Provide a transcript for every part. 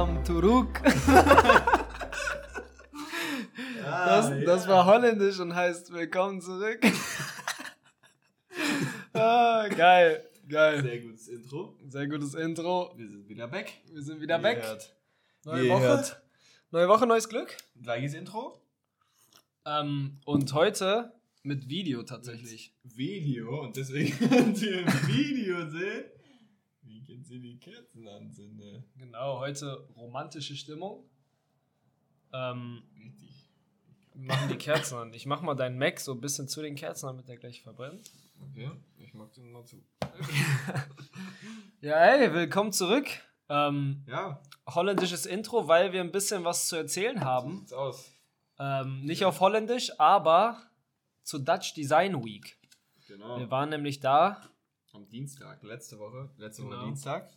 Welcome to Ruk. Das, das war holländisch und heißt Willkommen zurück. ah, geil, geil. Sehr gutes Intro. Sehr gutes Intro. Wir sind wieder back. Wir sind wieder Wie back. hört. Neue Wie Woche. hört. Neue Woche, neues Glück. Gleiches Intro. Ähm, und heute mit Video tatsächlich. Video und deswegen könnt ihr im Video sehen, wie können sie die Kerzen anzünden. Genau, heute romantische Stimmung. Ähm, Richtig. wir machen die Kerzen an. Ich mach mal deinen Mac so ein bisschen zu den Kerzen, damit der gleich verbrennt. Okay, ich mag den mal zu. Ja, hey, willkommen zurück. Ähm, Ja, holländisches Intro, weil wir ein bisschen was zu erzählen so haben. sieht's aus. Ähm, nicht auf Holländisch, aber zur Dutch Design Week. Genau. Wir waren nämlich da Am Dienstag, letzte Woche, letzte Genau. Woche Dienstag.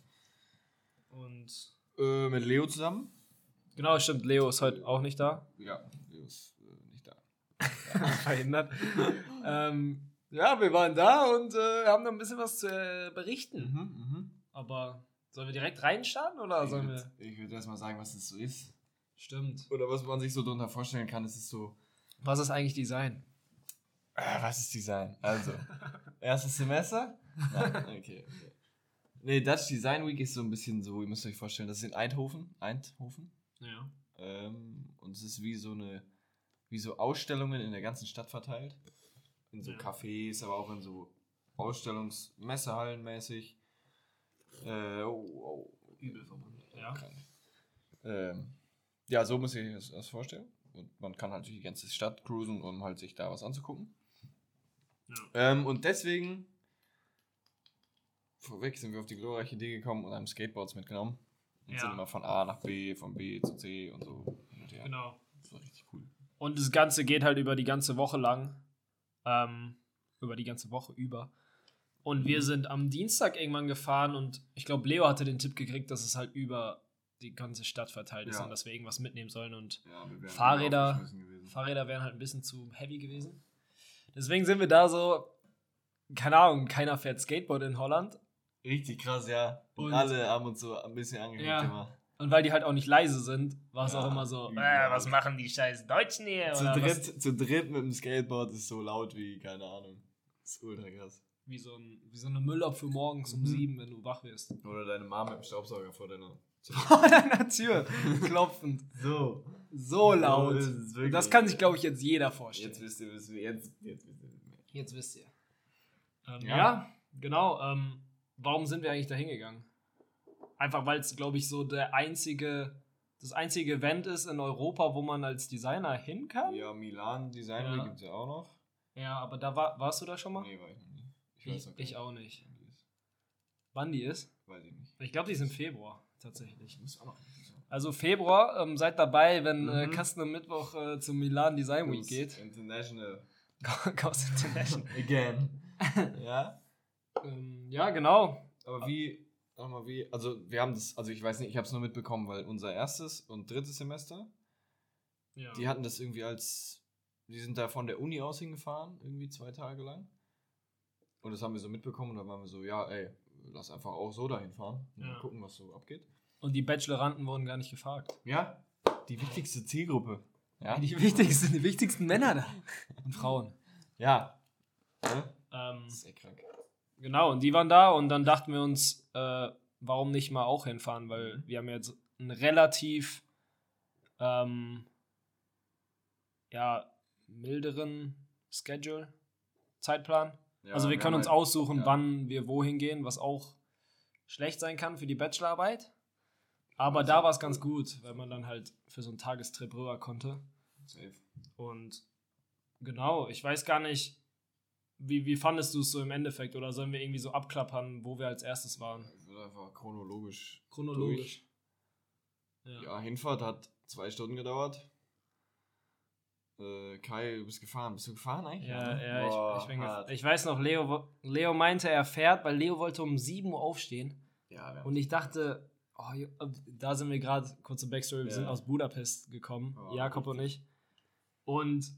und Äh, mit Leo zusammen. genau, stimmt, Leo ist heute auch nicht da. Ja, Leo ist äh, nicht da. Verhindert. ähm, ja, wir waren da und äh, haben noch ein bisschen was zu äh, berichten. mhm. Aber sollen wir direkt reinstarten oder Ich sollen würde wir. würd erst mal sagen, was es so ist. Stimmt. Oder was man sich so darunter vorstellen kann, ist es so. Was ist eigentlich Design? Äh, was ist Design? Also, erstes Semester? Okay, okay. Nee, Dutch Design Week ist so ein bisschen so, ihr müsst euch vorstellen, das ist in Eindhoven. Eindhoven. Ja. Ähm, und es ist wie so eine, wie so Ausstellungen in der ganzen Stadt verteilt. In so Ja. Cafés, aber auch in so Ausstellungsmessehallen mäßig. Äh, oh, oh, Übel verbunden. Ja. Ähm, ja, so muss ich das, das vorstellen. Und man kann halt durch die ganze Stadt cruisen, um halt sich da was anzugucken. Ja. Ähm, und deswegen, vorweg sind wir auf die glorreiche Idee gekommen und haben Skateboards mitgenommen. Und Ja. sind immer von A nach B, von B zu C und so. Genau. Das war richtig cool. Und das Ganze geht halt über die ganze Woche lang. Ähm, über die ganze Woche über. Und wir sind am Dienstag irgendwann gefahren und ich glaube, Leo hatte den Tipp gekriegt, dass es halt über die ganze Stadt verteilt ist Ja. und dass wir irgendwas mitnehmen sollen. Und Ja, Fahrräder-. Fahrräder wären halt ein bisschen zu heavy gewesen. Deswegen sind wir da so, keine Ahnung, keiner fährt Skateboard in Holland. Richtig krass, ja. Und, Und- alle haben uns so ein bisschen angeguckt Ja. immer. Und weil die halt auch nicht leise sind, war es Ja, auch immer so, äh, was machen die scheiß Deutschen hier? Zu dritt, zu dritt mit dem Skateboard ist so laut wie, keine Ahnung. ist ultra krass. wie, so ein, wie so eine Müllabfuhr morgens um Mhm. sieben, wenn du wach wirst. Oder deine Mama mit dem Staubsauger vor deiner Vor deiner Tür, klopfend. So. So laut. wirklich. Das kann sich, glaube ich, jetzt jeder vorstellen. Jetzt wisst ihr, wisst ihr, jetzt, jetzt wisst ihr. Jetzt wisst ihr. Ähm, Ja. ja. genau. Ähm, warum sind wir eigentlich da hingegangen? Einfach weil es, glaube ich, so der einzige, das einzige Event ist in Europa, wo man als Designer hin kann. Ja, Milan Design Ja. Week gibt es ja auch noch. Ja, aber da war, warst du da schon mal? Nee, war ich noch nie. Ich Ich, weiß noch gar ich auch nicht. wann die ist. Wann die ist? Weiß ich nicht. Ich glaube, die ist im Februar tatsächlich. Muss auch noch. Also Februar, ähm, seid dabei, wenn äh, Mhm. Kasten am Mittwoch äh, zum Milan Design Week Goes geht. International. Chaos International. Again. ja? Ähm, ja, genau. Aber wie, nochmal wie, also wir haben das, also ich weiß nicht, ich habe es nur mitbekommen, weil unser erstes und drittes Semester, Ja. die hatten das irgendwie als, die sind da von der Uni aus hingefahren, irgendwie zwei Tage lang. Und das haben wir so mitbekommen und dann waren wir so, ja, ey, lass einfach auch so dahin fahren und Ja. mal gucken, was so abgeht. Und die Bacheloranten wurden gar nicht gefragt. Ja, die wichtigste Zielgruppe. Ja, Die wichtigsten, die wichtigsten Männer da. Und Frauen. ja. Ne? Ähm, Das ist echt krank. Genau, und die waren da und dann dachten wir uns, äh, warum nicht mal auch hinfahren, weil wir haben jetzt einen relativ ähm, ja, milderen Schedule, Zeitplan. Ja, also wir können uns halt- aussuchen, ja. wann wir wohin gehen, was auch schlecht sein kann für die Bachelorarbeit. Aber Das da war es ganz gut, weil man dann halt für so einen Tagestrip rüber konnte. Safe. Und genau, ich weiß gar nicht, wie, wie fandest du es so im Endeffekt? Oder sollen wir irgendwie so abklappern, wo wir als erstes waren? Ich würde einfach chronologisch. Chronologisch. Ja. Ja, Hinfahrt hat zwei Stunden gedauert. Äh, Kai, du bist gefahren. Bist du gefahren eigentlich? Ja, ja, Boah, ich, ich, bin gef- hart. ich weiß noch, Leo, Leo meinte, er fährt, weil Leo wollte um 7 Uhr aufstehen. Ja, Und ich dachte, oh, jo- da sind wir gerade, kurze Backstory, wir Ja. sind aus Budapest gekommen, Oh, Jakob und richtig. ich. Und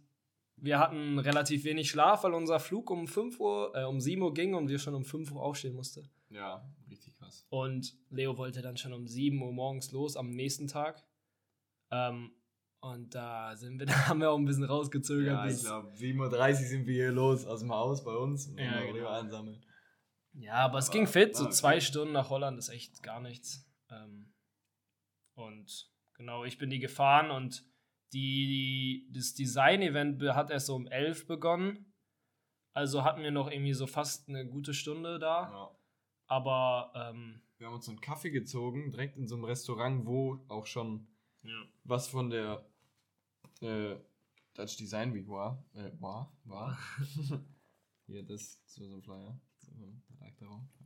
wir hatten relativ wenig Schlaf, weil unser Flug um 5 Uhr, äh, um 7 Uhr ging und wir schon um 5 Uhr aufstehen mussten. Ja, richtig krass. Und Leo wollte dann schon um 7 Uhr morgens los am nächsten Tag. Ähm, und da sind wir, da haben wir auch ein bisschen rausgezögert. Ja, ich glaube, 7.30 Uhr sind wir hier los aus dem Haus bei uns und Ja, genau. einsammeln. Ja, aber es Aber ging fit. So okay. zwei Stunden nach Holland ist echt gar nichts. Ähm, und genau, ich bin die gefahren und die, das Design-Event hat erst so um 11 begonnen. Also hatten wir noch irgendwie so fast eine gute Stunde da. Ja. Aber ähm, Wir haben uns so einen Kaffee gezogen, direkt in so einem Restaurant, wo auch schon ja. was von der äh, Dutch Design Week war. Äh, war, war. Hier, das, so so ein Flyer.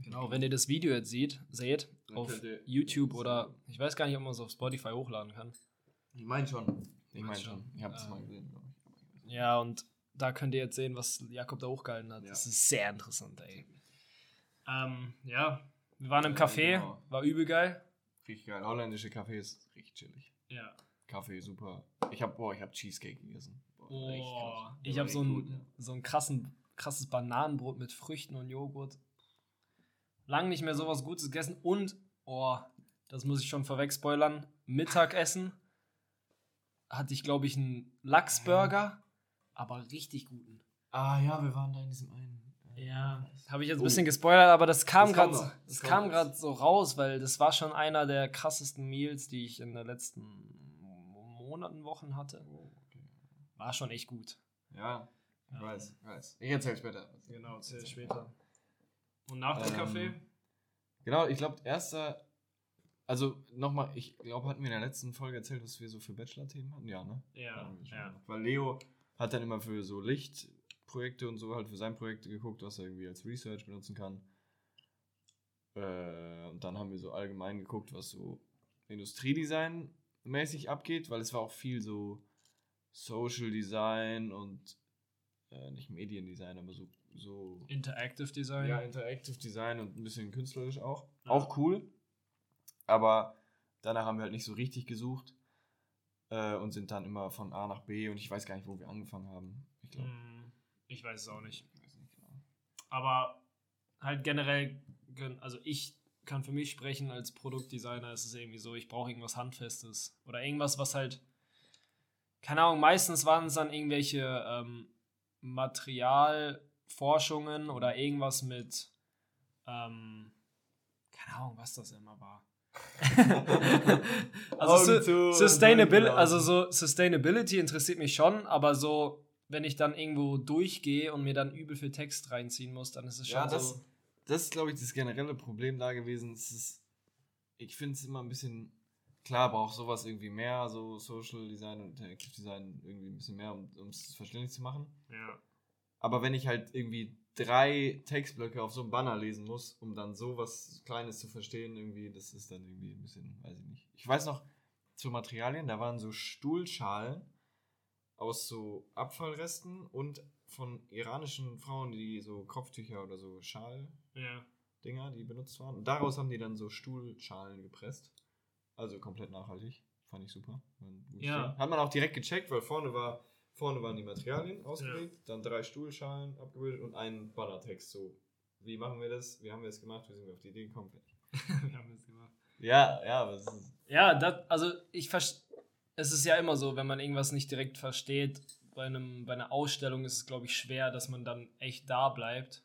Genau, wenn ihr das Video jetzt seht, seht Dann auf YouTube oder ich weiß gar nicht, ob man es auf Spotify hochladen kann. Ich meine schon. Ich meine schon. Ich habe es Ähm, mal gesehen, glaube ich. Ja, und da könnt ihr jetzt sehen, was Jakob da hochgehalten hat. Ja. Das ist sehr interessant, ey. Ähm, ja, wir waren im Ja, Café, genau. war übel geil. Richtig geil. Holländische Cafés, richtig chillig. Ja. Kaffee, super. Ich habe, boah, ich habe Cheesecake gegessen. Boah, Oh, ich habe so ein, ja. so ein krassen, krasses Bananenbrot mit Früchten und Joghurt. Lang nicht mehr sowas Gutes gegessen und, oh, das muss ich schon vorweg spoilern, Mittagessen hatte ich, glaube ich, einen Lachsburger, aber richtig guten. Ah ja, wir waren da in diesem einen. Ja, habe ich jetzt ein Oh. bisschen gespoilert, aber das kam gerade das Das kam gerade so raus, weil das war schon einer der krassesten Meals, die ich in den letzten Monaten, Wochen hatte. Oh, okay. War schon echt gut. Ja, ich Ja. weiß, ich weiß. Ich erzähl später. Genau, erzähl später. Und nach dem Kaffee? Genau, ich glaube, erster. Also nochmal, ich glaube, hatten wir in der letzten Folge erzählt, was wir so für Bachelor-Themen hatten? Ja, ne? Ja, ja. Weil Leo hat dann immer für so Lichtprojekte und so halt für sein Projekt geguckt, was er irgendwie als Research benutzen kann. Äh, und dann haben wir so allgemein geguckt, was so Industriedesign mäßig abgeht, weil es war auch viel so Social Design und äh, nicht Mediendesign, aber so, so Interactive Design. ja, Interactive Design und ein bisschen künstlerisch auch. Ja. Auch cool. Aber danach haben wir halt nicht so richtig gesucht äh, und sind dann immer von A nach B und ich weiß gar nicht, wo wir angefangen haben. Ich glaube. Hm, Ich weiß es auch nicht. Nicht genau. Aber halt generell, also ich kann für mich sprechen als Produktdesigner, ist es irgendwie so, ich brauche irgendwas Handfestes. Oder irgendwas, was halt, keine Ahnung, meistens waren es dann irgendwelche ähm, Materialforschungen oder irgendwas mit, ähm, keine Ahnung, was das immer war. also Su durchlaufen. also so Sustainability interessiert mich schon, aber so, wenn ich dann irgendwo durchgehe und mir dann übel viel Text reinziehen muss, dann ist es schon Ja, das, so. das ist, glaube ich, das generelle Problem da gewesen. Es ist, ich finde es immer ein bisschen, klar braucht sowas irgendwie mehr, so Social Design und Interactive Design irgendwie ein bisschen mehr, um es verständlich zu machen. Ja. Aber wenn ich halt irgendwie drei Textblöcke auf so einem Banner lesen muss, um dann sowas Kleines zu verstehen, irgendwie, das ist dann irgendwie ein bisschen, weiß ich nicht. Ich weiß noch, zu Materialien, da waren so Stuhlschalen aus so Abfallresten und von iranischen Frauen, die so Kopftücher oder so Schal-Dinger, Ja. die benutzt waren. Und daraus haben die dann so Stuhlschalen gepresst. Also komplett nachhaltig. Fand ich super. Ja. Hat man auch direkt gecheckt, weil vorne war vorne waren die Materialien ausgelegt, dann drei Stuhlschalen abgebildet und ein Bannertext. So, wie machen wir das? Wie haben wir es gemacht? Wie sind wir auf die Idee gekommen? Wir haben das gemacht. Ja, ja, aber es ist. Ja, das, also ich verstehe. Es ist ja immer so, wenn man irgendwas nicht direkt versteht, bei, einem, bei einer Ausstellung ist es, glaube ich, schwer, dass man dann echt da bleibt.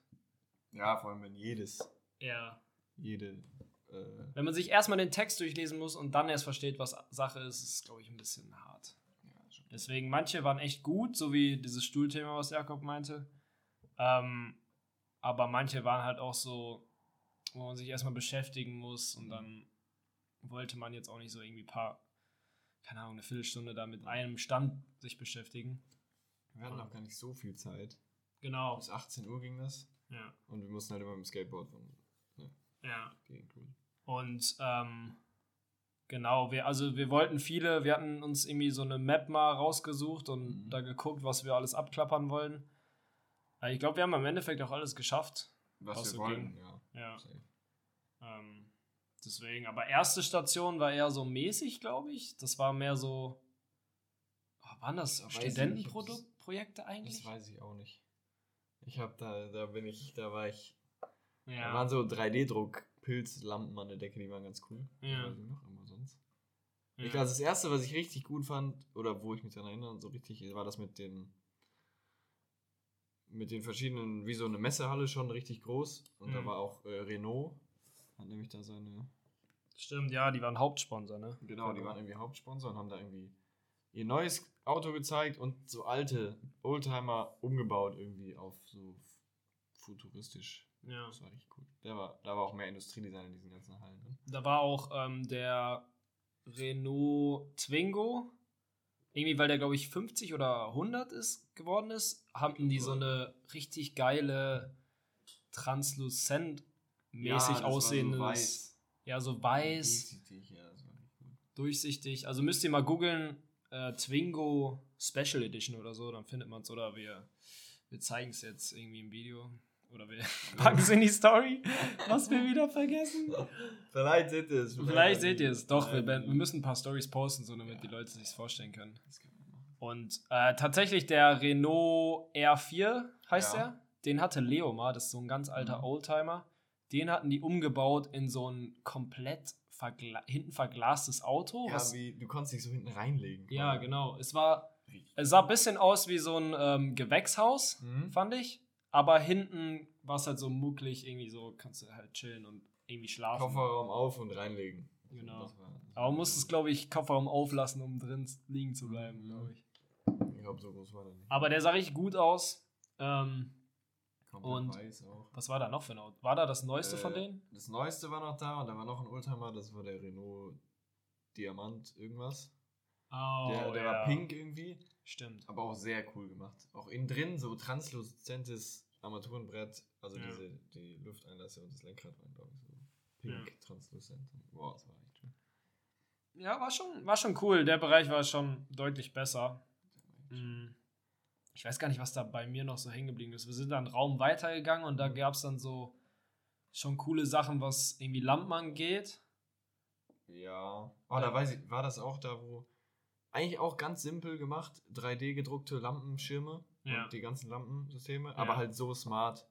Ja, vor allem wenn jedes, Ja. jede. Äh, Wenn man sich erstmal den Text durchlesen muss und dann erst versteht, was Sache ist, ist es, glaube ich, ein bisschen hart. Ja. Deswegen, manche waren echt gut, so wie dieses Stuhlthema, was Jakob meinte. Ähm, aber manche waren halt auch so, wo man sich erstmal beschäftigen muss und dann wollte man jetzt auch nicht so irgendwie ein paar, keine Ahnung, eine Viertelstunde da mit einem Stand sich beschäftigen. Wir hatten auch gar nicht so viel Zeit. Genau. Bis 18 Uhr ging das. Ja. Und wir mussten halt immer mit dem Skateboard von Ja. Gegend cruisen. Und ähm, genau, wir, also wir wollten viele, wir hatten uns irgendwie so eine Map mal rausgesucht und Mhm. da geguckt, was wir alles abklappern wollen. Äh, Ich glaube, wir haben im Endeffekt auch alles geschafft. Was, Was wir so wollten, ging. ja. Ja. Ähm, deswegen, aber erste Station war eher so mäßig, glaube ich. Das war mehr so. Oh, waren das Ja, Studentenprojekte eigentlich? Das weiß ich auch nicht. Ich habe da, da bin ich, da war ich Da waren so 3D-Druck-Pilzlampen an der Decke, die waren ganz cool. Ja. Weiß ich noch, aber sonst. Ja. Ich glaube, das erste, was ich richtig gut fand, oder wo ich mich daran erinnere, so richtig, war das mit den mit den verschiedenen, wie so eine Messehalle schon richtig groß. Und da Mhm. war auch äh, Renault, hat nämlich da seine. Stimmt, ja, die waren Hauptsponsor, ne? Genau, die waren irgendwie Hauptsponsor und haben da irgendwie ihr neues Auto gezeigt und so alte Oldtimer umgebaut irgendwie auf so futuristisch. Ja. Das war richtig cool. Der war, da war auch mehr Industriedesign in diesen ganzen Hallen drin. Da war auch ähm, der Renault Twingo. Irgendwie, weil der, glaube ich, 50 oder 100 ist, geworden ist, haben die so eine richtig geile, transluzent-mäßig aussehendes. Ja, so weiß, Durchsichtig, ja, das war richtig gut. durchsichtig. Also müsst ihr mal googeln, äh, Twingo Special Edition oder so, dann findet man es. Oder wir, wir zeigen es jetzt irgendwie im Video. Oder wir packen es in die Story, was wir wieder vergessen. Vielleicht seht ihr es. Vielleicht seht ihr es. Doch, wir, wir müssen ein paar Stories posten, so damit die Leute sich vorstellen können. Und äh, tatsächlich der Renault R4 heißt Ja. er. Den hatte Leo mal, das ist so ein ganz alter Mhm. Oldtimer. Den hatten die umgebaut in so ein komplett vergla hinten verglastes Auto. Ja, was, wie, du konntest dich so hinten reinlegen. ja, genau. Es war, es sah ein bisschen aus wie so ein ähm, Gewächshaus, Mhm. fand ich. Aber hinten war es halt so mucklig, irgendwie so kannst du halt chillen und irgendwie schlafen. Kofferraum auf und reinlegen. Genau. Das war- das Aber man muss es, glaube ich, Kofferraum auflassen, um drin liegen zu bleiben, Mhm. glaube ich. Ich glaube, so groß war der nicht. Aber der sah richtig gut aus. Ähm, und- weiß auch. was war da noch für ein Auto? War da das neueste von Äh, denen? Das neueste war noch da und da war noch ein Oldtimer, das war der Renault Diamant irgendwas. Oh, der der war pink irgendwie, Stimmt. aber auch sehr cool gemacht. Auch innen drin so transluzentes Armaturenbrett, also Ja. diese die Lufteinlässe und das Lenkrad waren, glaube ich, so pink, Ja. transluzent. Boah, das war echt schön. Ja, war schon, war schon cool. Der Bereich war schon deutlich besser. Mm. Ich weiß gar nicht, was da bei mir noch so hängen geblieben ist. Wir sind dann einen Raum weitergegangen und da gab es dann so schon coole Sachen, was irgendwie Lampen angeht. Ja. Oh, da weiß ich, war das auch da, wo. Eigentlich auch ganz simpel gemacht, 3D gedruckte Lampenschirme Ja. und die ganzen Lampensysteme, Ja. aber halt so smart,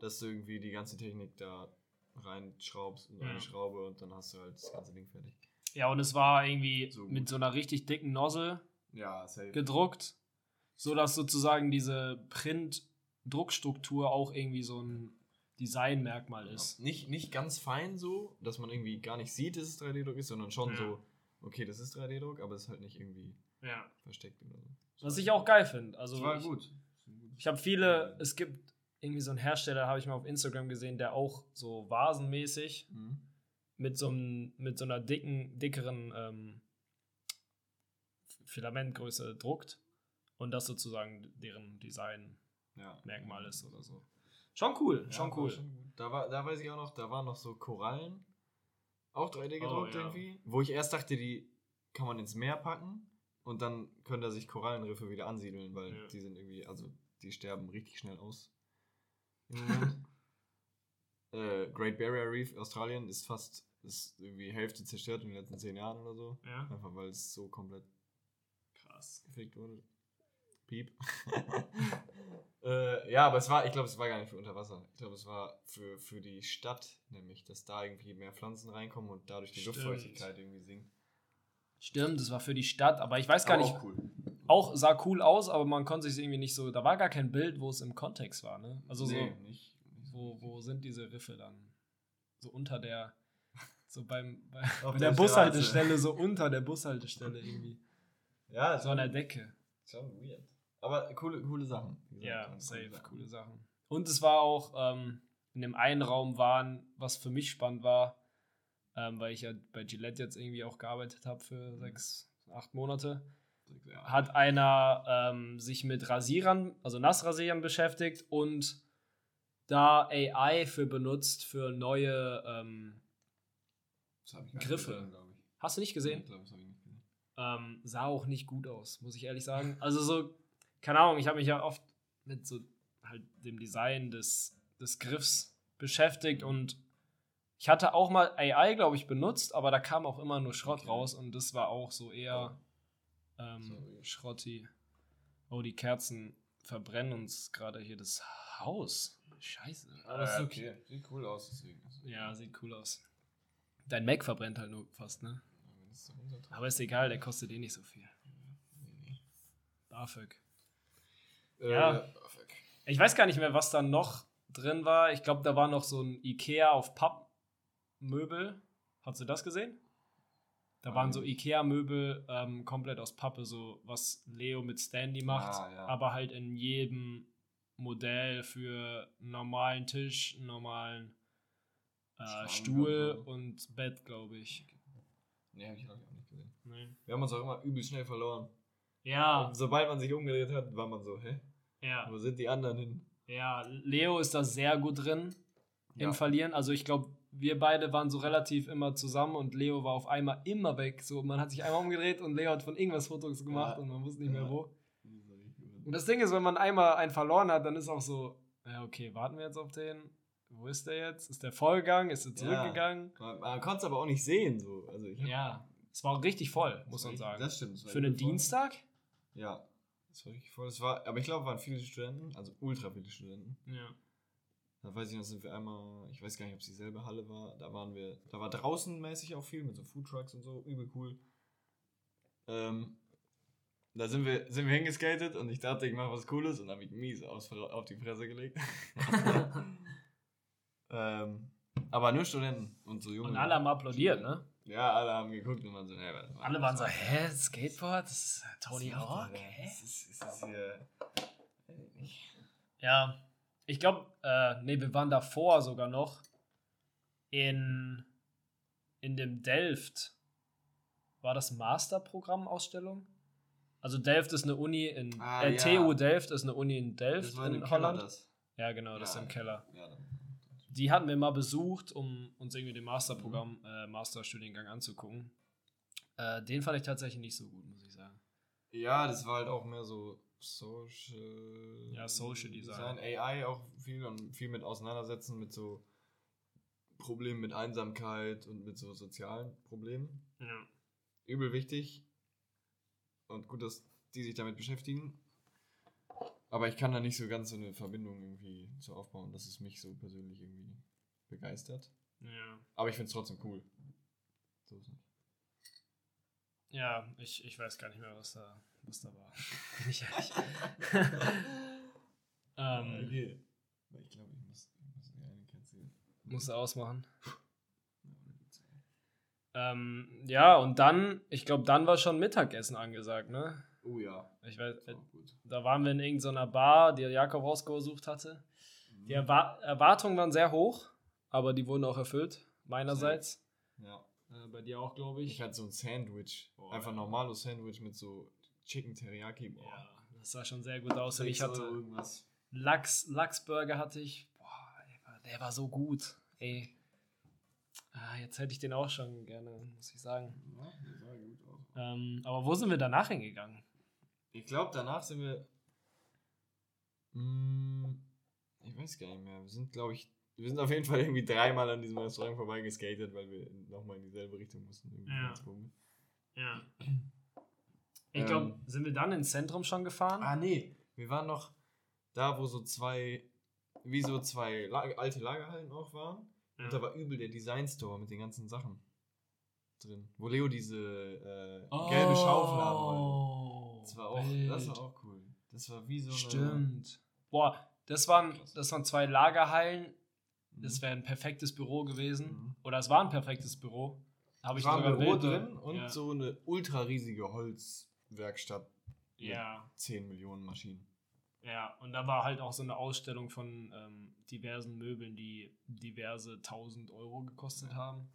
dass du irgendwie die ganze Technik da reinschraubst und Ja. eine Schraube und dann hast du halt das ganze Ding fertig. Ja, und es war irgendwie So mit so einer richtig dicken Nozzle Ja, gedruckt, sodass sozusagen diese Print-Druckstruktur auch irgendwie so ein Designmerkmal ist. Nicht, nicht ganz fein so, dass man irgendwie gar nicht sieht, dass es 3D-Druck ist, sondern schon Ja. so, okay, das ist 3D-Druck, aber es ist halt nicht irgendwie Ja. versteckt oder so. Was ich auch geil finde. Also war ich, gut. Ich habe viele, es gibt irgendwie so einen Hersteller, habe ich mal auf Instagram gesehen, der auch so vasenmäßig Mhm. mit so, einem, mit so einer dicken, dickeren ähm, Filamentgröße druckt und das sozusagen deren Designmerkmal Ja. ist oder so. Schon cool, Ja, schon cool. schon. Da, war, da weiß ich auch noch, da waren noch so Korallen, auch 3D gedruckt Oh, ja. irgendwie, wo ich erst dachte, die kann man ins Meer packen und dann können da sich Korallenriffe wieder ansiedeln, weil Ja. die sind irgendwie, also die sterben richtig schnell aus. Im Moment. äh, Great Barrier Reef, Australien, ist fast, ist irgendwie Hälfte zerstört in den letzten zehn Jahren oder so. Ja, Einfach weil es so komplett krass. gefickt wurde. Piep. äh, ja, aber es war, ich glaube, es war gar nicht für Unterwasser. Ich glaube, es war für, für die Stadt, nämlich, dass da irgendwie mehr Pflanzen reinkommen und dadurch die Stimmt. Luftfeuchtigkeit irgendwie sinkt. Stimmt, das war für die Stadt, aber ich weiß gar Aber nicht, Auch cool. auch sah cool aus, aber man konnte sich irgendwie nicht so, da war gar kein Bild, wo es im Kontext war, ne? Also nee, so, nicht, wo, wo sind diese Riffe dann? So unter der, so beim, bei, Auf bei der, der Bushaltestelle, so unter der Bushaltestelle irgendwie. Ja, So an der Decke. schon weird. Aber coole, coole Sachen. Ja, waren safe, Sachen. coole Sachen. Und es war auch, ähm, in dem einen Raum waren, was für mich spannend war, ähm, weil ich ja bei Gillette jetzt irgendwie auch gearbeitet habe für sechs, acht Monate, Ja. hat einer ähm, sich mit Rasierern, also Nassrasierern beschäftigt und da AI für benutzt für neue, ähm, Griffe. gesehen, hast du nicht gesehen? Ich glaube, das habe ich nicht gesehen. Ähm, sah auch nicht gut aus, muss ich ehrlich sagen. Also so, keine Ahnung, ich habe mich ja oft mit so halt dem Design des, des Griffs beschäftigt und ich hatte auch mal AI, glaube ich, benutzt, aber da kam auch immer nur Schrott Okay. raus und das war auch so eher ähm, Sorry. Schrotti. Oh, die Kerzen verbrennen uns gerade hier das Haus. Scheiße. Aber ist Äh, okay. Sieht cool aus, deswegen. Ja, sieht cool aus. Dein Mac verbrennt halt nur fast, ne? Aber ist egal, der kostet eh nicht so viel. BAföG. Äh, Ja. Ich weiß gar nicht mehr, was da noch drin war. Ich glaube, da war noch so ein Ikea auf Pappmöbel. Hast du das gesehen? Da waren so. Ikea-Möbel ähm, komplett aus Pappe, so was Leo mit Standy macht, Ah, ja. aber halt in jedem Modell für einen normalen Tisch, einen normalen äh, Stuhl und so. und Bett, glaube ich. Nee, hab ich glaub ich auch nicht gesehen. Nee. Wir haben uns auch immer übel schnell verloren. Ja, Und sobald man sich umgedreht hat, war man so, hä? ja, Wo sind die anderen hin? ja. Leo ist da sehr gut drin. Ja. im Verlieren. Also ich glaube, wir beide waren so relativ immer zusammen und Leo war auf einmal immer weg. So, man hat sich einmal umgedreht und Leo hat von irgendwas Fotos gemacht Ja. und man wusste nicht mehr Ja. wo. Und das Ding ist, wenn man einmal einen verloren hat, dann ist auch so, ja, okay, warten wir jetzt auf den. Wo ist der jetzt? Ist der vollgegangen? Ist er Ja. zurückgegangen? Man, man konnte es aber auch nicht sehen, so. Also Ja. Es war auch richtig voll, muss man richtig- sagen. Das stimmt. das Für einen voll. Dienstag? Ja. Das war richtig voll. Das war, aber ich glaube, waren viele Studenten, also ultra viele Studenten. Ja. Da weiß ich noch, sind wir einmal, ich weiß gar nicht, ob es dieselbe Halle war, da waren wir, da war draußen mäßig auch viel mit so Foodtrucks und so, übel cool. Ähm, da sind wir, sind wir hingeskatet und ich dachte, ich mache was Cooles und habe mich mies aus, auf die Fresse gelegt. ähm, aber nur Studenten und so junge. Und alle haben applaudiert, ne? Ja, alle haben geguckt und waren so, hey, was, Alle waren so, hä, Skateboard? Das ist Tony Hawk? Hä? Das ist, ist das hier, ich. Ja, ich glaube, äh, nee, wir waren davor sogar noch in, in dem Delft. War das Masterprogramm-Ausstellung? Also Delft ist eine Uni in, Ah, äh, ja. TU Delft ist eine Uni in Delft in in Holland. das. Ja, genau, das ist Ja, im Keller. Ja. Die hatten wir mal besucht, um uns irgendwie den Masterprogramm, Mhm. äh, Masterstudiengang anzugucken. Äh, den fand ich tatsächlich nicht so gut, muss ich sagen. Ja, das war halt auch mehr so Social. Ja, Social Design. AI auch viel und viel mit auseinandersetzen mit so Problemen mit Einsamkeit und mit so sozialen Problemen. Ja. Übel wichtig. Und gut, dass die sich damit beschäftigen. Aber ich kann da nicht so ganz so eine Verbindung irgendwie so aufbauen, dass es mich so persönlich irgendwie begeistert. Ja. Aber ich finde es trotzdem cool. So ist nicht. Ja, ich, ich weiß gar nicht mehr, was da, war. Bin ich ehrlich. ähm, okay. Ich glaube, ich muss, ich muss eine canceln. Musst du ausmachen. Ähm, ja, und dann, ich glaube, dann war schon Mittagessen angesagt, ne? Oh ja. Ich weiß, war gut. da waren wir in irgendeiner Bar, die Jakob rausgesucht hatte. Die Erwa Erwartungen waren sehr hoch, aber die wurden auch erfüllt, meinerseits. Ja. Äh, bei dir auch, glaube ich. Ich hatte so ein Sandwich. Boah, Einfach ja. normales Sandwich mit so Chicken Teriyaki. Boah. ja, das sah schon sehr gut aus. Und ich hatte irgendwas. Lachs, Lachsburger hatte ich. Boah, der war, der so gut. Ey. Ah, jetzt hätte ich den auch schon gerne, muss ich sagen. Ja, das sah gut aus. Ähm, aber wo sind wir danach hingegangen? Ich glaube, danach sind wir. Mm, ich weiß gar nicht mehr. Wir sind, glaube ich. Wir sind auf jeden Fall irgendwie dreimal an diesem Restaurant vorbeigeskatet, weil wir nochmal in dieselbe Richtung mussten. Irgendwie Ja. Ja. Ich glaube, Ähm. sind wir dann ins Zentrum schon gefahren? Ah, nee. Wir waren noch da, wo so zwei. Wie so zwei La alte Lagerhallen auch waren. Ja. Und da war übel der Design Store mit den ganzen Sachen drin. Wo Leo diese äh, gelbe Schaufel haben wollte. Das war, auch, das war auch cool. Das war wie so eine. Stimmt. Boah, das waren, das waren zwei Lagerhallen. Mhm. Das wäre ein perfektes Büro gewesen. Mhm. Oder es war ein perfektes Büro. Habe ich war ein Büro drin und ja. so eine ultra riesige Holzwerkstatt. Mit Ja, 10 Millionen Maschinen. ja. Und da war halt auch so eine Ausstellung von ähm, diversen Möbeln, die diverse tausend Euro gekostet haben.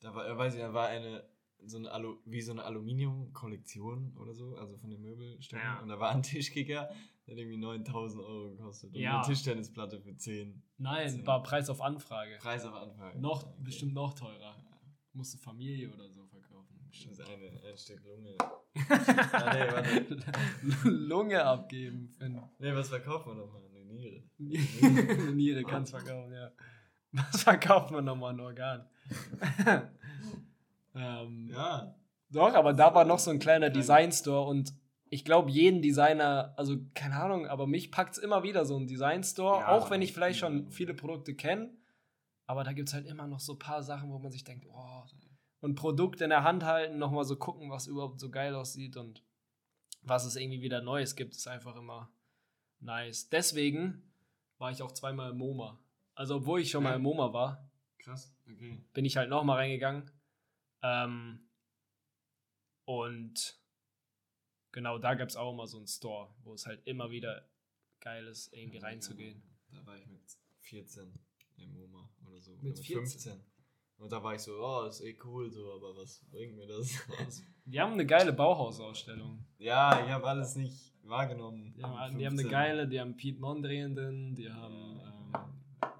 Da war, weiß ich, da war eine, so eine Alu, wie so eine Aluminium-Kollektion oder so, also von den Möbelstellen. Ja. Und da war ein Tischkicker, der hat irgendwie 9000 Euro gekostet. Und Ja. eine Tischtennisplatte für 10. Nein, Zehn. war Preis auf Anfrage. Preis auf Anfang. Noch, Okay. bestimmt noch teurer. Musste Familie oder so verkaufen. Das ist eine, ein Stück Lunge. Ah, nee, warte. Lunge abgeben. Ein Nee, was verkauft man nochmal? Eine Niere. Eine Niere kann's verkaufen, ja. Was verkauft man nochmal ein Organ? ähm, Ja. Doch, aber da war noch so ein kleiner Klein- Design-Store und ich glaube, jeden Designer, also keine Ahnung, aber mich packt es immer wieder so ein Design-Store, Ja, auch wenn ich vielleicht schon viele Produkte kenne. Aber da gibt es halt immer noch so ein paar Sachen, wo man sich denkt, oh, und Produkt in der Hand halten, nochmal so gucken, was überhaupt so geil aussieht und was es irgendwie wieder Neues gibt, ist einfach immer nice. Deswegen war ich auch zweimal im MoMA. Also, obwohl ich schon mal Ja. im MoMA war, Krass, okay. bin ich halt nochmal reingegangen. Ähm, und genau da gab es auch immer so einen Store, wo es halt immer wieder geil ist, irgendwie reinzugehen. Da war ich mit 14 im MoMA oder so. Mit oder 14? 15. Und da war ich so, oh, ist eh cool so, aber was bringt mir das? Die haben eine geile Bauhausausstellung. ja, ich habe alles nicht wahrgenommen. Die haben, die haben eine 15. geile, die haben Pete Mondrian drin, die haben, ähm,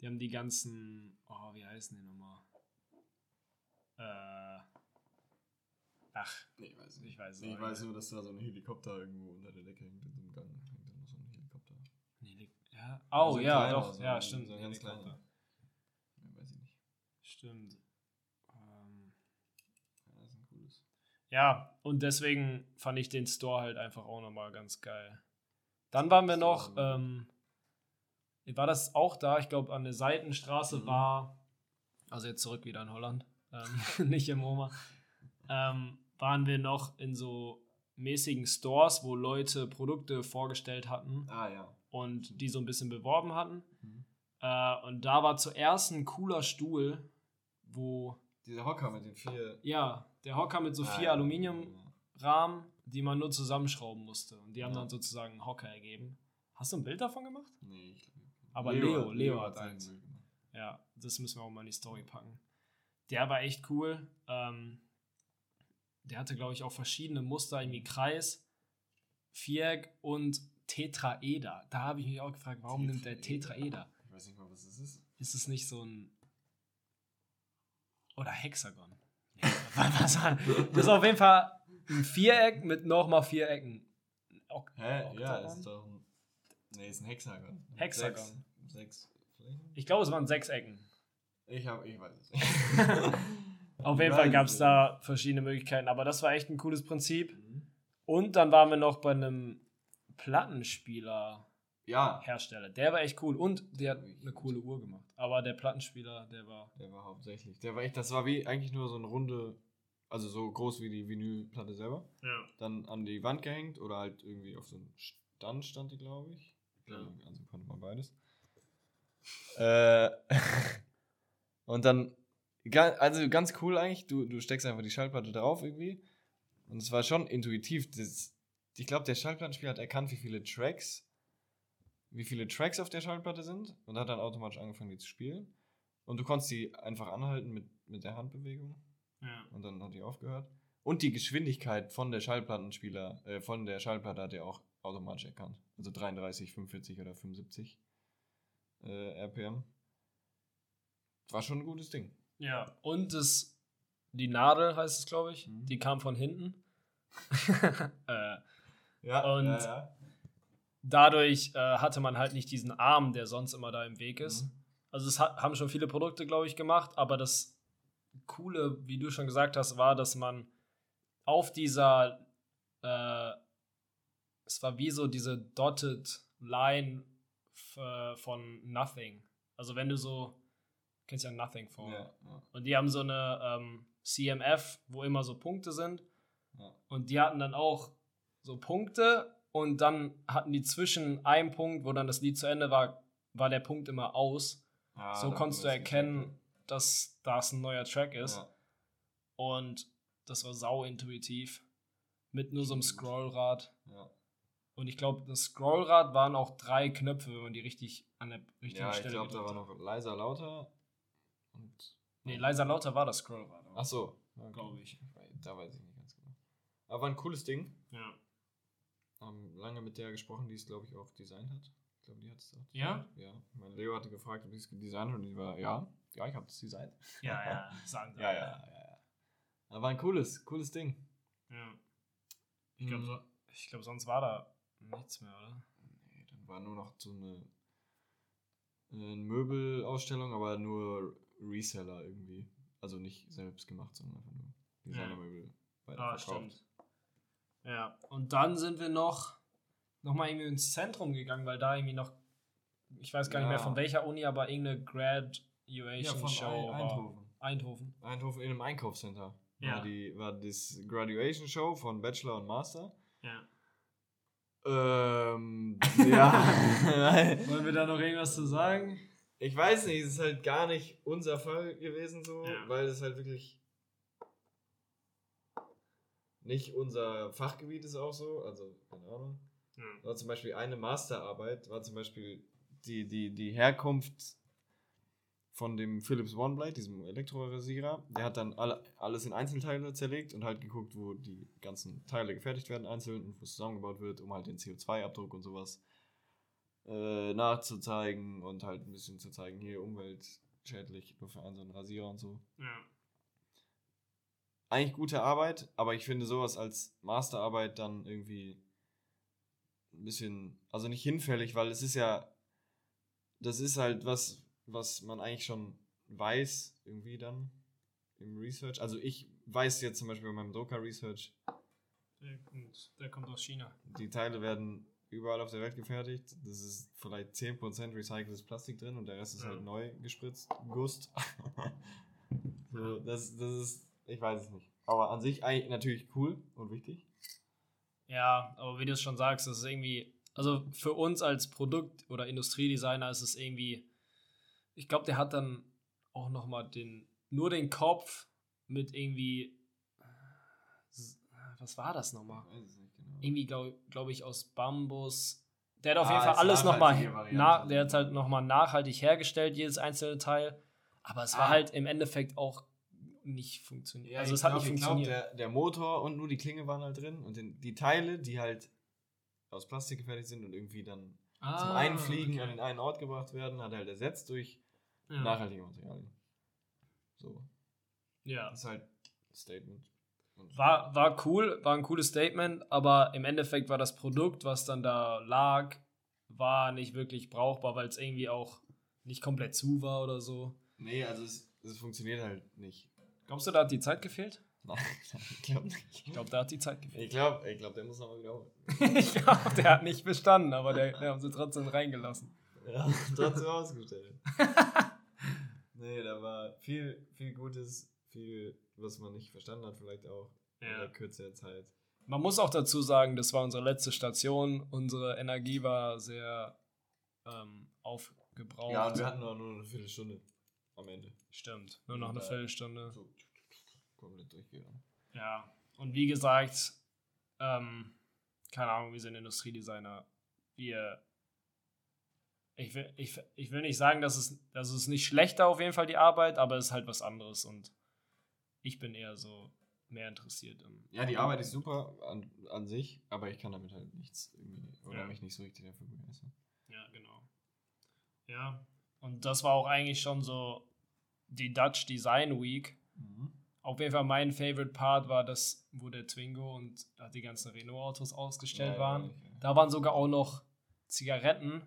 die haben die ganzen, oh, wie heißen die nochmal? Äh, ach, Nee, ich weiß nicht. ich weiß es Ich weiß nur, dass da so ein Helikopter irgendwo unter der Decke hängt in so einem Gang. Hängt da noch so ein Helikopter. Nee, die- ja. Oh, So ein ja, doch, so ja, stimmt. so ein ganz kleiner. Ja, weiß ich nicht. Stimmt. Ähm, Ja, das ist ein cooles. ja, und deswegen fand ich den Store halt einfach auch nochmal ganz geil. Dann waren wir noch, ähm, war das auch da? Ich glaube, an der Seitenstraße Mhm. war, also jetzt zurück wieder in Holland, ähm, nicht im Oma, ähm, waren wir noch in so mäßigen Stores, wo Leute Produkte vorgestellt hatten Ah, ja. und die so ein bisschen beworben hatten. Mhm. Äh, und da war zuerst ein cooler Stuhl, wo, Dieser Hocker mit den vier. ja, der Hocker mit so Ah, vier ja. Aluminiumrahmen, die man nur zusammenschrauben musste. Und die haben Ja. dann sozusagen einen Hocker ergeben. Hast du ein Bild davon gemacht? Nee, ich glaube. Aber Leo, Leo, hat seinen eins. Bild gemacht. Ja, das müssen wir auch mal in die Story packen. Der war echt cool. Ähm, der hatte, glaube ich, auch verschiedene Muster, irgendwie Kreis, Viereck und Tetraeder. Da habe ich mich auch gefragt, warum nimmt der Tetraeder? Tetraeder? Ich weiß nicht mal, was das ist. Ist es nicht so ein. Oder Hexagon? Was war das? ist auf jeden Fall ein Viereck mit nochmal vier Ecken. Ok Hä? Ja, ist doch ein. Nee, ist ein Hexagon. Hexagon. Sechs, sechs? Ich glaube, es waren sechs Ecken. Ich hab, ich weiß es nicht. Auf jeden Fall gab es da verschiedene Möglichkeiten, aber das war echt ein cooles Prinzip. Mhm. Und dann waren wir noch bei einem Plattenspieler-Hersteller. Ja, Der war echt cool und der hat eine coole Uhr gemacht. Aber der Plattenspieler, der war. der war hauptsächlich. Der war echt, das war wie eigentlich nur so eine runde, also so groß wie die Vinylplatte selber. Ja. Dann an die Wand gehängt oder halt irgendwie auf so einem Stand stand die, glaube ich. Ja. Also konnte man beides. Äh, und dann, also ganz cool eigentlich, du, du steckst einfach die Schallplatte drauf irgendwie. Und es war schon intuitiv. Das, ich glaube, der Schallplattenspieler hat erkannt, wie viele Tracks, wie viele Tracks auf der Schallplatte sind und hat dann automatisch angefangen, die zu spielen. Und du konntest die einfach anhalten mit, mit der Handbewegung ja. und dann hat die aufgehört. Und die Geschwindigkeit von der Schallplattenspieler, äh, von der Schallplatte hat er auch automatisch erkannt. Also 33, 45 oder 75 äh, RPM. War schon ein gutes Ding. Ja. Und das, die Nadel heißt es, glaube ich, Mhm. die kam von hinten. äh, Ja, Und- ja, ja. Dadurch äh, hatte man halt nicht diesen Arm, der sonst immer da im Weg ist. Mhm. Also es hat, haben schon viele Produkte, glaube ich, gemacht, aber das Coole, wie du schon gesagt hast, war, dass man auf dieser, äh, es war wie so diese dotted Line äh, von Nothing. Also wenn du so, kennst ja Nothing Phone. ja, ja, Und die haben so eine ähm, CMF, wo immer so Punkte sind. ja. Und die hatten dann auch so Punkte und dann hatten die zwischen einem Punkt, wo dann das Lied zu Ende war, war der Punkt immer aus. Ah, so konntest du ich erkennen, dass das ein neuer Track ist. Ja. Und das war sau intuitiv. Mit nur so einem. Scrollrad. Ja. Und ich glaube, das Scrollrad waren auch drei Knöpfe, wenn man die richtig an der richtigen ja, ich Stelle glaube, da war noch leiser, lauter und. Nee, leiser lauter war das Scrollrad. Ach so, Glaube ich. Da weiß ich nicht ganz genau. Aber war ein cooles Ding. Ja. Haben lange mit der gesprochen, die es, glaube ich, auch designt hat. Ich glaube, die hat es auch. Ja? designt. Ja. Mein Leo hatte gefragt, ob ich es designt habe und die war, ja, ja, ich habe es designt. Ja, ja, sagen sie. Ja, ja, ja, ja. Aber ein cooles, cooles Ding. ja. Ich glaube, Mhm. so, ich glaub, sonst war da nichts mehr, oder? Nee, dann war nur noch so eine, eine Möbelausstellung, aber nur Reseller irgendwie. Also nicht selbst gemacht, sondern einfach nur Designermöbel Ah, weiterverkauft. stimmt. Ja, und dann sind wir noch, noch mal irgendwie ins Zentrum gegangen, weil da irgendwie noch, ich weiß gar nicht mehr Ja. von welcher Uni, aber irgendeine Graduation Ja, Show. Eindhoven. Eindhoven. Eindhoven in einem Einkaufscenter. Ja. War, die, war das Graduation Show von Bachelor und Master. Ja. Ähm, ja. Wollen wir da noch irgendwas zu sagen? ich weiß nicht, es ist halt gar nicht unser Fall gewesen so, Ja. weil es halt wirklich nicht unser Fachgebiet ist auch so, also keine Ahnung. war zum Beispiel eine Masterarbeit, war zum Beispiel die, die, die Herkunft von dem Philips OneBlade, diesem Elektrorasierer. Der hat dann alle, alles in Einzelteile zerlegt und halt geguckt, wo die ganzen Teile gefertigt werden, einzeln und wo es zusammengebaut wird, um halt den CO2-Abdruck und sowas äh, nachzuzeigen und halt ein bisschen zu zeigen, hier umweltschädlich, nur für einen so einen Rasierer und so Ja. Eigentlich gute Arbeit, aber ich finde sowas als Masterarbeit dann irgendwie ein bisschen, also nicht hinfällig, weil es ist ja, das ist halt was, was man eigentlich schon weiß, irgendwie dann im Research. Also ich weiß jetzt zum Beispiel bei meinem Drucker-Research, Der, kommt- der kommt aus China. die Teile werden überall auf der Welt gefertigt. Das ist vielleicht 10% recyceltes Plastik drin und der Rest ist Ja. halt neu gespritzt. Gust. so, das, das ist, ich weiß es nicht. Aber an sich eigentlich natürlich cool und wichtig. Ja, aber wie du es schon sagst, das ist irgendwie, also für uns als Produkt- oder Industriedesigner ist es irgendwie, ich glaube, der hat dann auch nochmal den, nur den Kopf mit irgendwie, was war das nochmal? Ich weiß es nicht genau. Irgendwie, glaube glaub ich, aus Bambus. Der hat auf Ah, jeden Fall alles nochmal, na, der hat halt nochmal nachhaltig hergestellt, jedes einzelne Teil. Aber es war Ah. halt im Endeffekt auch nicht funktioniert. Ja, also es hat nicht ich glaub, funktioniert. der, der Motor und nur die Klinge waren halt drin und den, die Teile, die halt aus Plastik gefertigt sind und irgendwie dann zum Ah, Einfliegen okay. an den einen Ort gebracht werden, hat er halt ersetzt durch ja. nachhaltige Materialien. So. ja. Das ist halt ein Statement. Und War, war cool, war ein cooles Statement, aber im Endeffekt war das Produkt, was dann da lag, war nicht wirklich brauchbar, weil es irgendwie auch nicht komplett zu war oder so. Nee, also es, es funktioniert halt nicht. Glaubst du, da hat die Zeit gefehlt? Nein, ich glaube nicht. Ich glaube, da hat die Zeit gefehlt. Ich glaube, ich glaub, der muss nochmal wiederholen. ich glaube, der hat nicht bestanden, aber der, der haben sie trotzdem reingelassen. Ja, trotzdem ausgestellt. nee, da war viel, viel Gutes, viel, was man nicht verstanden hat, vielleicht auch in Ja. der Kürze der Zeit. Man muss auch dazu sagen, das war unsere letzte Station. Unsere Energie war sehr ähm, aufgebraucht. Ja, und wir hatten nur, nur eine Viertelstunde am Ende. Stimmt, nur noch eine. Viertelstunde. So komplett durchgegangen. Ja, und wie gesagt, ähm, keine Ahnung, wir sind Industriedesigner. Wir. Ich will, ich, ich will nicht sagen, dass es, dass es nicht schlechter auf jeden Fall die Arbeit, aber es ist halt was anderes und ich bin eher so mehr interessiert im. Ja, die Arbeit ist super an, an sich, aber ich kann damit halt nichts irgendwie, oder Ja. mich nicht so richtig dafür begeistern. Ja, genau. Ja, und das war auch eigentlich schon so die Dutch Design Week. Auf jeden Fall mein Favorite Part war das, wo der Twingo und äh, die ganzen Renault-Autos ausgestellt Ja, waren. ja. Da waren sogar auch noch Zigaretten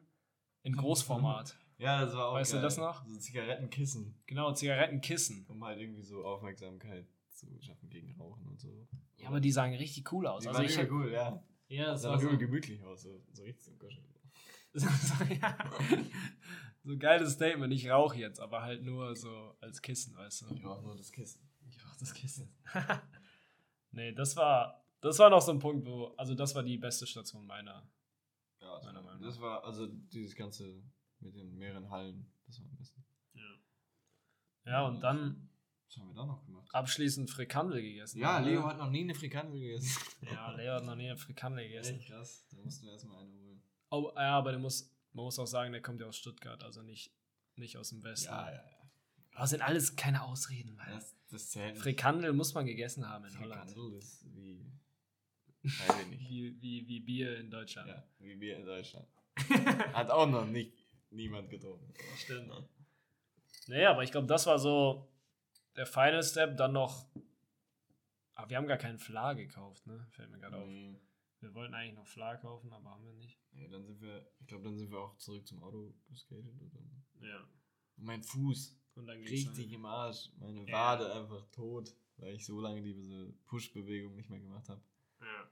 in Großformat. Ja, das war auch Weißt du geil. das noch? So Zigarettenkissen, genau, Zigarettenkissen. um halt irgendwie so Aufmerksamkeit zu schaffen gegen Rauchen und so. Ja, aber die sahen richtig cool aus. Die also waren ich cool, ja. Ja, Das sah so, gemütlich aus, so, so richtig kuschelig. so, ja. so ein geiles Statement. Ich rauche jetzt, aber halt nur so als Kissen, weißt du. Ich brauche nur das Kissen. Ich rauche das Kissen. nee, das war, das war noch so ein Punkt, wo, also das war die beste Station meiner. Ja, das, Meiner Meinung das war, also dieses ganze mit den mehreren Hallen, das war am besten. Ja. Ja, und dann Was haben wir da noch gemacht? abschließend Frikandel gegessen. Ja, oder? Leo hat noch nie eine Frikandel gegessen. Ja, Leo hat noch nie eine Frikandel gegessen. Echt krass. Da mussten wir erstmal eine holen. Oh, ja, aber der muss, man muss auch sagen, der kommt ja aus Stuttgart, also nicht, nicht aus dem Westen. Ja, ja, ja. Das sind alles keine Ausreden, weil Das, das zählt. Frikandel muss man gegessen haben in Holland. Frikandel ist wie. Weiß ich nicht. Wie, wie, wie Bier in Deutschland. ja, wie Bier in Deutschland. Hat auch noch nicht niemand getrunken. Stimmt. Nee, aber ich glaube, das war so der Final Step. Dann noch. Aber wir haben gar keinen Fla gekauft, ne? Fällt mir gerade auf. Wir wollten eigentlich noch Fla kaufen, aber haben wir nicht. Nee, dann sind wir, ich glaube, dann sind wir auch zurück zum Auto geskatet. Dann Ja. Und mein Fuß Und dann richtig im Arsch. Meine Ja. Wade einfach tot, weil ich so lange diese Push-Bewegung nicht mehr gemacht habe. Ja.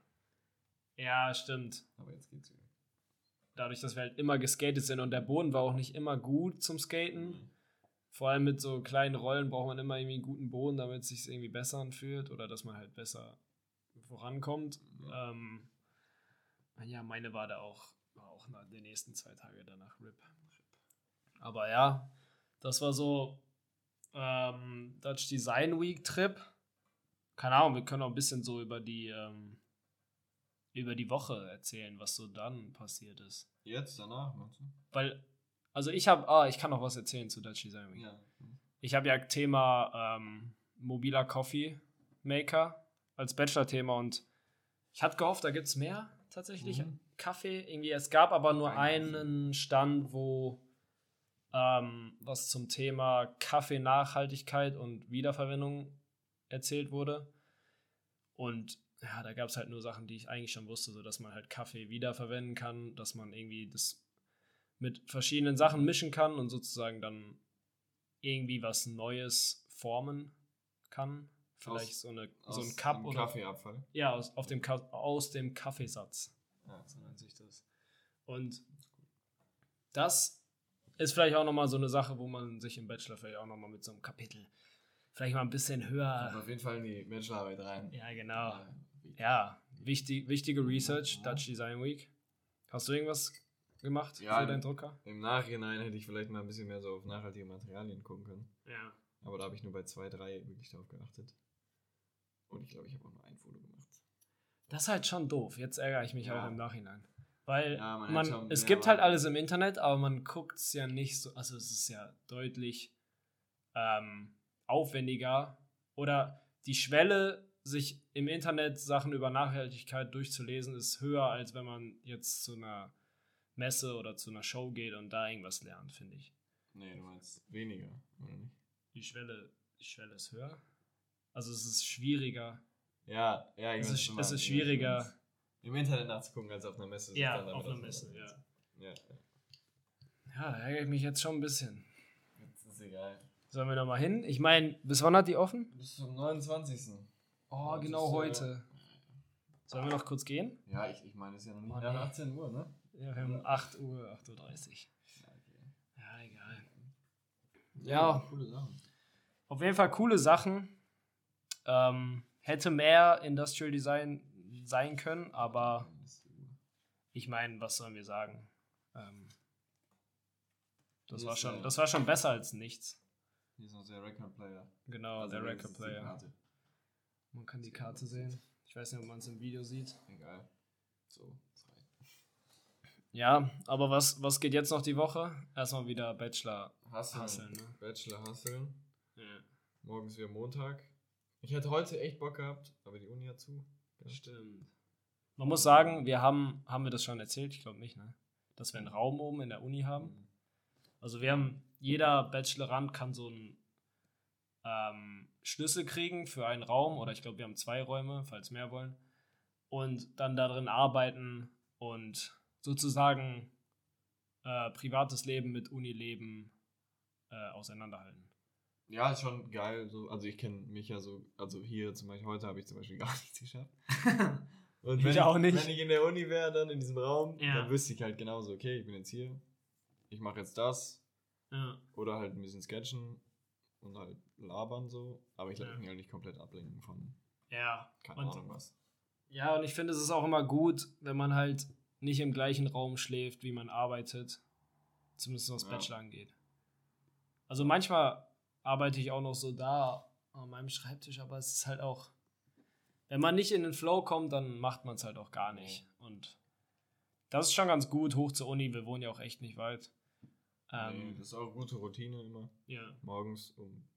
Ja, stimmt. Aber jetzt geht's wieder. Dadurch, dass wir halt immer geskatet sind und der Boden war auch nicht immer gut zum Skaten. Vor allem mit so kleinen Rollen braucht man immer irgendwie einen guten Boden, damit es sich irgendwie besser anfühlt oder dass man halt besser vorankommt. Ja. Ähm, ja, meine war da auch, war auch nach den nächsten zwei Tage danach RIP. Aber ja, das war so ähm, Dutch Design Week Trip. Keine Ahnung, wir können auch ein bisschen so über die ähm, über die Woche erzählen, was so dann passiert ist. Jetzt, danach, meinst du? Weil, also ich habe, ah, ich kann noch was erzählen zu Dutch Design Week. Ja. Ich habe ja Thema ähm, mobiler Coffee Maker als Bachelor-Thema und ich hatte gehofft, da gibt es mehr tatsächlich. Mhm. Kaffee, irgendwie, es gab aber nur Ein einen Stand, wo ähm, was zum Thema Kaffee-Nachhaltigkeit und Wiederverwendung erzählt wurde. Und ja, da gab es halt nur Sachen, die ich eigentlich schon wusste, so dass man halt Kaffee wiederverwenden kann, dass man irgendwie das mit verschiedenen Sachen mischen kann und sozusagen dann irgendwie was Neues formen kann. Vielleicht Aus- so, eine, so ein Cup oder. Kaffeeabfall. Ja, aus, auf dem aus dem Kaffeesatz. Ja. So nennt sich das. Und das ist vielleicht auch nochmal so eine Sache, wo man sich im Bachelor vielleicht auch nochmal mit so einem Kapitel vielleicht mal ein bisschen Kommt höher. auf jeden Fall in die Bachelorarbeit rein. Ja, genau. Ja, Ja, wichtig, wichtige Research, Dutch Design Week. Hast du irgendwas gemacht Ja, für deinen Drucker? Im Nachhinein hätte ich vielleicht mal ein bisschen mehr so auf nachhaltige Materialien gucken können. Ja. Aber da habe ich nur bei zwei, drei wirklich darauf geachtet. Und ich glaube, ich habe auch nur ein Foto gemacht. Das ist halt schon doof. Jetzt ärgere ich mich Ja. auch im Nachhinein. Weil Ja, man man, schon es gibt halt alles im Internet, aber man guckt es ja nicht so. Also es ist ja deutlich ähm, aufwendiger. Oder die Schwelle, sich im Internet Sachen über Nachhaltigkeit durchzulesen, ist höher, als wenn man jetzt zu einer Messe oder zu einer Show geht und da irgendwas lernt, finde ich. Nee, du meinst weniger, oder nicht? Die Schwelle, die Schwelle ist höher. Also es ist schwieriger. Ja, ja, ich Es ist, es ist schwieriger. Im Internet nachzugucken, als auf einer Messe. Ja, auf einer Messe. Ja, ja. Ja, da ärgere ich mich jetzt schon ein bisschen. Jetzt ist egal. Sollen wir nochmal hin? Ich meine, bis wann hat die offen? Bis zum 29. Oh, genau heute. Sollen wir noch kurz gehen? Ja, ich, ich meine, es ist ja noch nicht Oh, ja, nee. 18 Uhr, ne? Ja, wir haben 8 Uhr, 8.30 Uhr. Ja, okay. Ja, egal. Ja, Ja. coole Sachen. Auf jeden Fall coole Sachen. Ähm, hätte mehr Industrial Design sein können, aber ich meine, was sollen wir sagen? Ähm, das, Hier war schon, das war schon besser als nichts. Hier ist noch der Record Player. Genau, Also der Record Player. Man kann die Karte sehen. Ich weiß nicht, ob man es im Video sieht. Egal. So, zwei. Ja, aber was, was geht jetzt noch die Woche? Erstmal wieder Bachelor Hustle. Hustle, ne? Bachelor Hustle. Ja, Morgen ist wieder Montag. Ich hätte heute echt Bock gehabt, aber die Uni hat zu. stimmt. Man muss sagen, wir haben, haben wir das schon erzählt? Ich glaube nicht, ne? Dass wir einen Raum oben in der Uni haben. Also wir haben, jeder Bachelorand kann so einen ähm, Schlüssel kriegen für einen Raum oder ich glaube, wir haben zwei Räume, falls mehr wollen. Und dann darin arbeiten und sozusagen äh, privates Leben mit Unileben äh, auseinanderhalten. Ja, ist schon geil. So, also ich kenne mich ja so, also hier zum Beispiel heute habe ich zum Beispiel gar nichts geschafft. Und Ich wenn auch nicht. Wenn ich in der Uni wäre, dann in diesem Raum, Ja. dann wüsste ich halt genauso, okay, ich bin jetzt hier, ich mache jetzt das Ja. oder halt ein bisschen sketchen und halt labern so, aber ich lasse Ja. mich halt nicht komplett ablenken von ja. keine Und- Ahnung was. Ja, und ich finde, es ist auch immer gut, wenn man halt nicht im gleichen Raum schläft, wie man arbeitet. Zumindest was Ja. Bachelor angeht. Also manchmal arbeite ich auch noch so da an meinem Schreibtisch, aber es ist halt auch, wenn man nicht in den Flow kommt, dann macht man es halt auch gar nicht. Und das ist schon ganz gut, hoch zur Uni. Wir wohnen ja auch echt nicht weit. nee, Ähm, das ist auch gute Routine immer. ja. Morgens um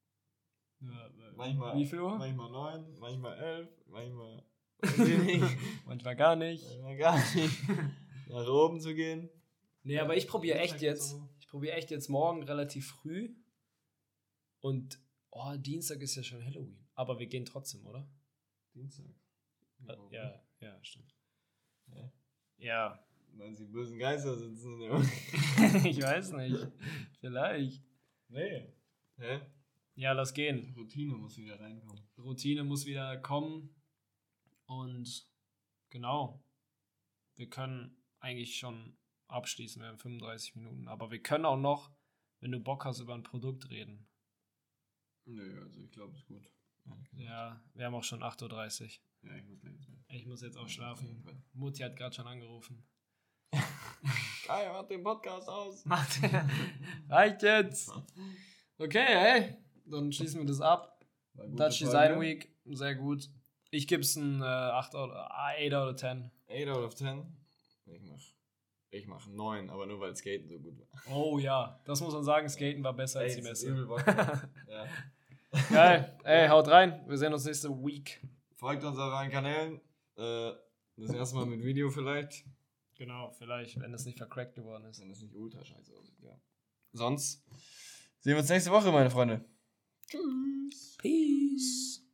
ja. manchmal Wie viel Uhr? Manchmal neun, manchmal elf, manchmal Manchmal gar nicht. manchmal gar nicht. Nach oben zu gehen. Nee, aber ich probiere echt jetzt. Ich probiere echt jetzt morgen relativ früh. Und oh, Dienstag ist ja schon Halloween. Aber wir gehen trotzdem, oder? Dienstag. Äh, Ja, ja, stimmt. Ja. Ja. Weil sie bösen Geister sitzen Uni. ich weiß nicht. Vielleicht. Nee. Hä? Ja, lass gehen. Routine muss wieder reinkommen. Routine muss wieder kommen. Und genau. wir können eigentlich schon abschließen, wir haben 35 Minuten. Aber wir können auch noch, wenn du Bock hast, über ein Produkt reden. Nö, also ich glaube, es ist gut. Ja, wir haben auch schon 8.30 Uhr. Ja, ich muss gleich ins Bett. Ich muss jetzt auch schlafen. Mutti hat gerade schon angerufen. Kai, mach den Podcast aus. Reicht jetzt. Okay, hey, dann schließen wir das ab. Dutch Design Week, sehr gut. Ich gebe es ein äh, 8 oder 8 oder 10. 8 out of 10. Ich mach, ich mach 9, aber nur weil Skaten so gut war. Oh ja, das muss man sagen, Skaten war besser als die Messe. übel ja. Geil, ey, haut rein. Wir sehen uns nächste Week. Folgt uns auf allen Kanälen. Äh, das erste Mal mit Video vielleicht. Genau, vielleicht, wenn es nicht vercrackt geworden ist. Wenn das nicht ultra scheiße aussieht, ja. Sonst sehen wir uns nächste Woche, meine Freunde. Tschüss. Peace.